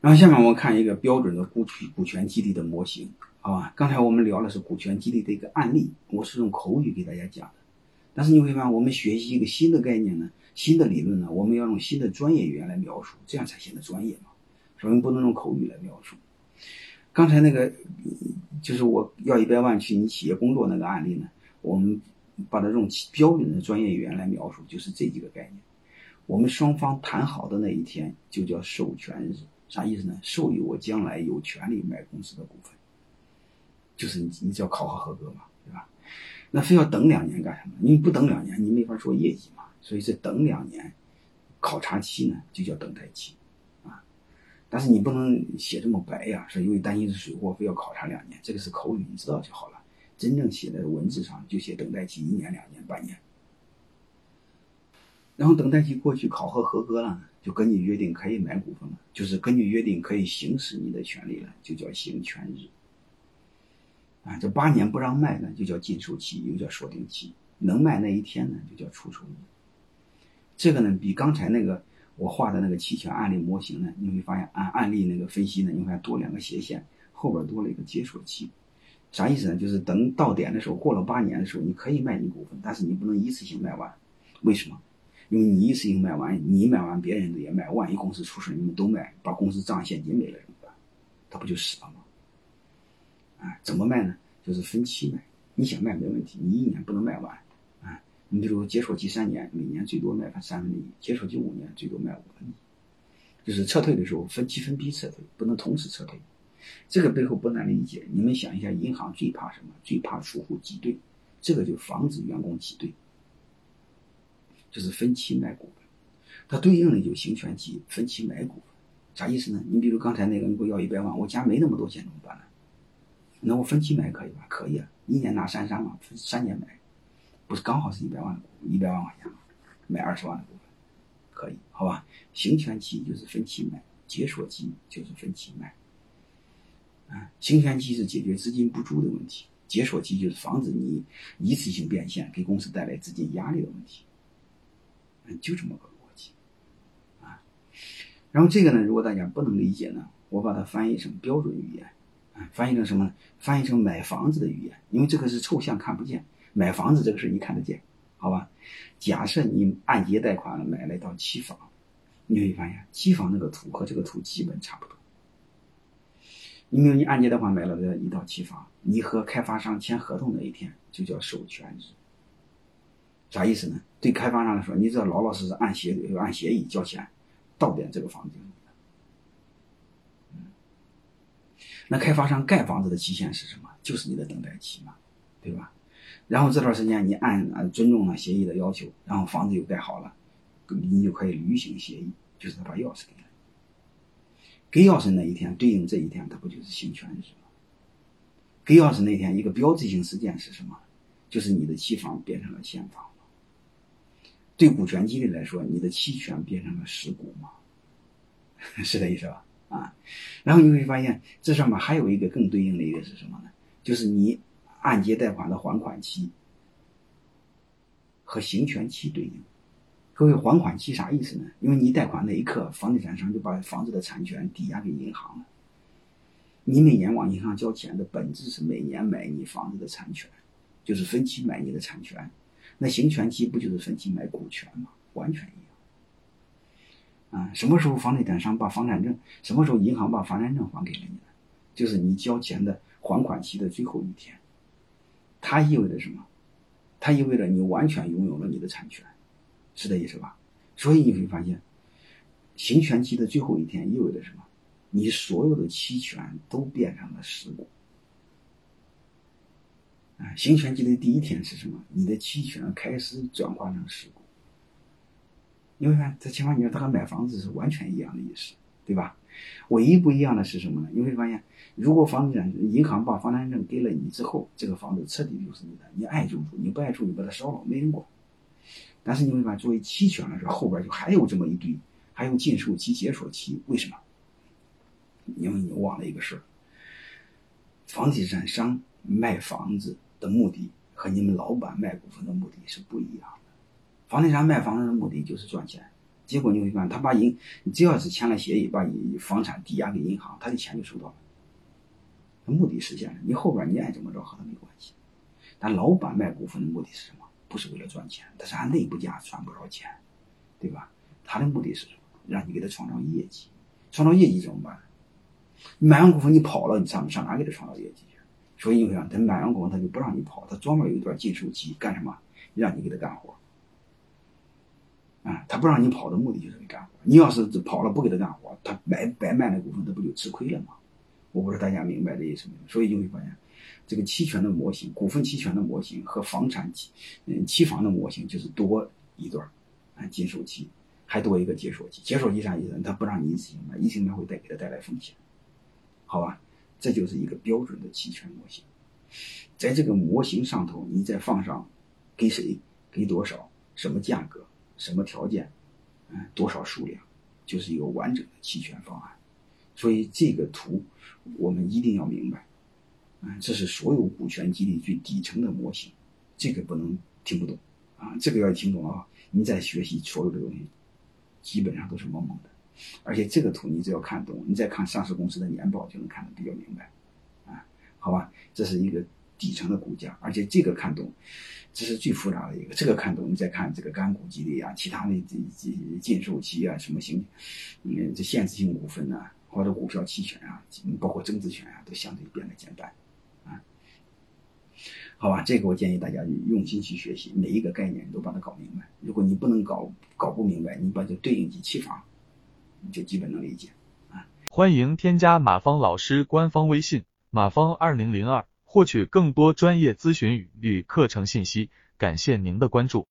然后下面我们看一个标准的股权股权激励的模型，好吧？刚才我们聊的是股权激励的一个案例，我是用口语给大家讲的。但是你会发现，我们学习一个新的概念呢，新的理论呢，我们要用新的专业语言来描述，这样才显得专业嘛。所以不能用口语来描述。刚才那个就是我要一百万去你企业工作那个案例呢，我们把它用标准的专业语言来描述，就是这几个概念。我们双方谈好的那一天就叫授权日。啥意思呢？授予我将来有权利买公司的股份，就是你你只要考核合格嘛，对吧？那非要等两年干什么？你不等两年，你没法做业绩嘛。所以这等两年考察期呢，就叫等待期啊。但是你不能写这么白呀，说因为担心是水货，非要考察两年，这个是口语，你知道就好了。真正写在文字上就写等待期一年、两年、半年。然后等待期过去，考核合格了。就根据约定可以买股份了，就是根据约定可以行使你的权利了，就叫行权日。啊，这八年不让卖呢，就叫禁售期，又叫锁定期；能卖那一天呢，就叫出售日。这个呢，比刚才那个我画的那个期权案例模型呢，你会发现按案例那个分析呢，你会发现多两个斜线，后边多了一个解锁期。啥意思呢？就是等到点的时候，过了八年的时候，你可以卖你股份，但是你不能一次性卖完。为什么？因为你一次性卖完，你卖完，别人的也卖，万一公司出事，你们都卖，把公司账现金没了怎么办？他不就死了吗？啊，怎么卖呢？就是分期卖。你想卖没问题，你一年不能卖完。啊，你比如解锁期三年，每年最多卖三分之一；解锁期五年，最多卖五分之一。就是撤退的时候分期分批撤退，不能同时撤退。这个背后不难理解。你们想一下，银行最怕什么？最怕储户挤兑，这个就防止员工挤兑。就是分期买股份，它对应的就行权期分期买股份，啥意思呢？你比如刚才那个，你给我要一百万，我家没那么多钱怎么办呢？那我分期买可以吧？可以啊，一年拿三三万，分三年买，不是刚好是一百万股，一百万块钱吗？买二十万的股份，可以，好吧？行权期就是分期买，解锁期就是分期卖。啊，行权期是解决资金不足的问题，解锁期就是防止你一次性变现，给公司带来资金压力的问题。就这么个逻辑，啊，然后这个呢，如果大家不能理解呢，我把它翻译成标准语言，啊，翻译成什么呢？翻译成买房子的语言，因为这个是抽象看不见，买房子这个事你看得见，好吧？假设你按揭贷款买了一套期房，你会发现期房那个图和这个图基本差不多。你比如你按揭贷款买了这一套期房，你和开发商签合同那一天就叫授权日。啥意思呢？对开发商来说，你只要老老实实按协按协议交钱，到点这个房子就嗯，那开发商盖房子的期限是什么？就是你的等待期嘛，对吧？然后这段时间你按尊重了协议的要求，然后房子又盖好了，你就可以履行协议，就是他把钥匙给了。给钥匙那一天对应这一天，它不就是行权日吗？给钥匙那天一个标志性事件是什么？就是你的期房变成了现房。对股权激励来说，你的期权变成了实股嘛，是这意思吧？啊，然后你会发现这上面还有一个更对应的一个是什么呢？就是你按揭贷款的还款期和行权期对应。各位，还款期啥意思呢？因为你贷款那一刻，房地产商就把房子的产权抵押给银行了。你每年往银行交钱的本质是每年买你房子的产权，就是分期买你的产权。那行权期不就是分期买股权吗？完全一样。啊，什么时候房地产商把房产证，什么时候银行把房产证还给了你？就是你交钱的还款期的最后一天。它意味着什么？它意味着你完全拥有了你的产权，是这意思吧？所以你会发现，行权期的最后一天意味着什么？你所有的期权都变成了实股。啊，行权期的第一天是什么？你的期权开始转化成实股。你会看这情况，你说它和买房子是完全一样的意思，对吧？唯一不一样的是什么呢？你会发现，如果房地产银行把房产证给了你之后，这个房子彻底就是你的，你爱住住，你不爱住你把它烧了，没人管。但是你会发现，作为期权来说，后边就还有这么一堆，还有禁售期、解锁期，为什么？因为你忘了一个事儿，房地产商卖房子。的目的和你们老板卖股份的目的是不一样的。房地产卖房子的目的就是赚钱，结果你会发现，他把银只要是签了协议，把房产抵押给银行，他的钱就收到了，目的实现了。你后边你爱怎么着和他没关系。但老板卖股份的目的是什么？不是为了赚钱，他是按内部价赚不少钱，对吧？他的目的是什么？让你给他创造业绩，创造业绩怎么办？买完股份你跑了，你上上哪给他创造业绩？所以你看，他买完股份他就不让你跑，他专门有一段禁售期，干什么？让你给他干活。啊，他不让你跑的目的就是你干活。你要是跑了不给他干活，他白白卖的股份，他不就吃亏了吗？我不知道大家明白这意思没有？所以就会发现，这个期权的模型、股份期权的模型和房产期嗯期房的模型就是多一段啊禁售期，还多一个解锁期。解锁期啥意思？他不让你一次性买，一次性买会带给他带来风险，好吧？这就是一个标准的期权模型。在这个模型上头，你再放上给谁、给多少、什么价格。什么条件，嗯，多少数量，就是一个完整的期权方案。所以这个图我们一定要明白，嗯，这是所有股权激励最底层的模型，这个不能听不懂啊，这个要听懂了，你再学习所有的东西，基本上都是懵懵的。而且这个图你只要看懂，你再看上市公司的年报就能看得比较明白，啊，好吧，这是一个。底层的股价，而且这个看懂，这是最复杂的一个。这个看懂，你再看这个干股激励啊，其他的这这禁售期啊，什么型，嗯，这限制性股份呐，或者股票期权啊，包括增值权啊，都相对变得简单，啊，好吧，这个我建议大家用心去学习，每一个概念都把它搞明白。如果你不能搞搞不明白，你把这对应起期房，你就基本能理解啊。欢迎添加马芳老师官方微信：马芳二零零二。获取更多专业咨询与课程信息，感谢您的关注。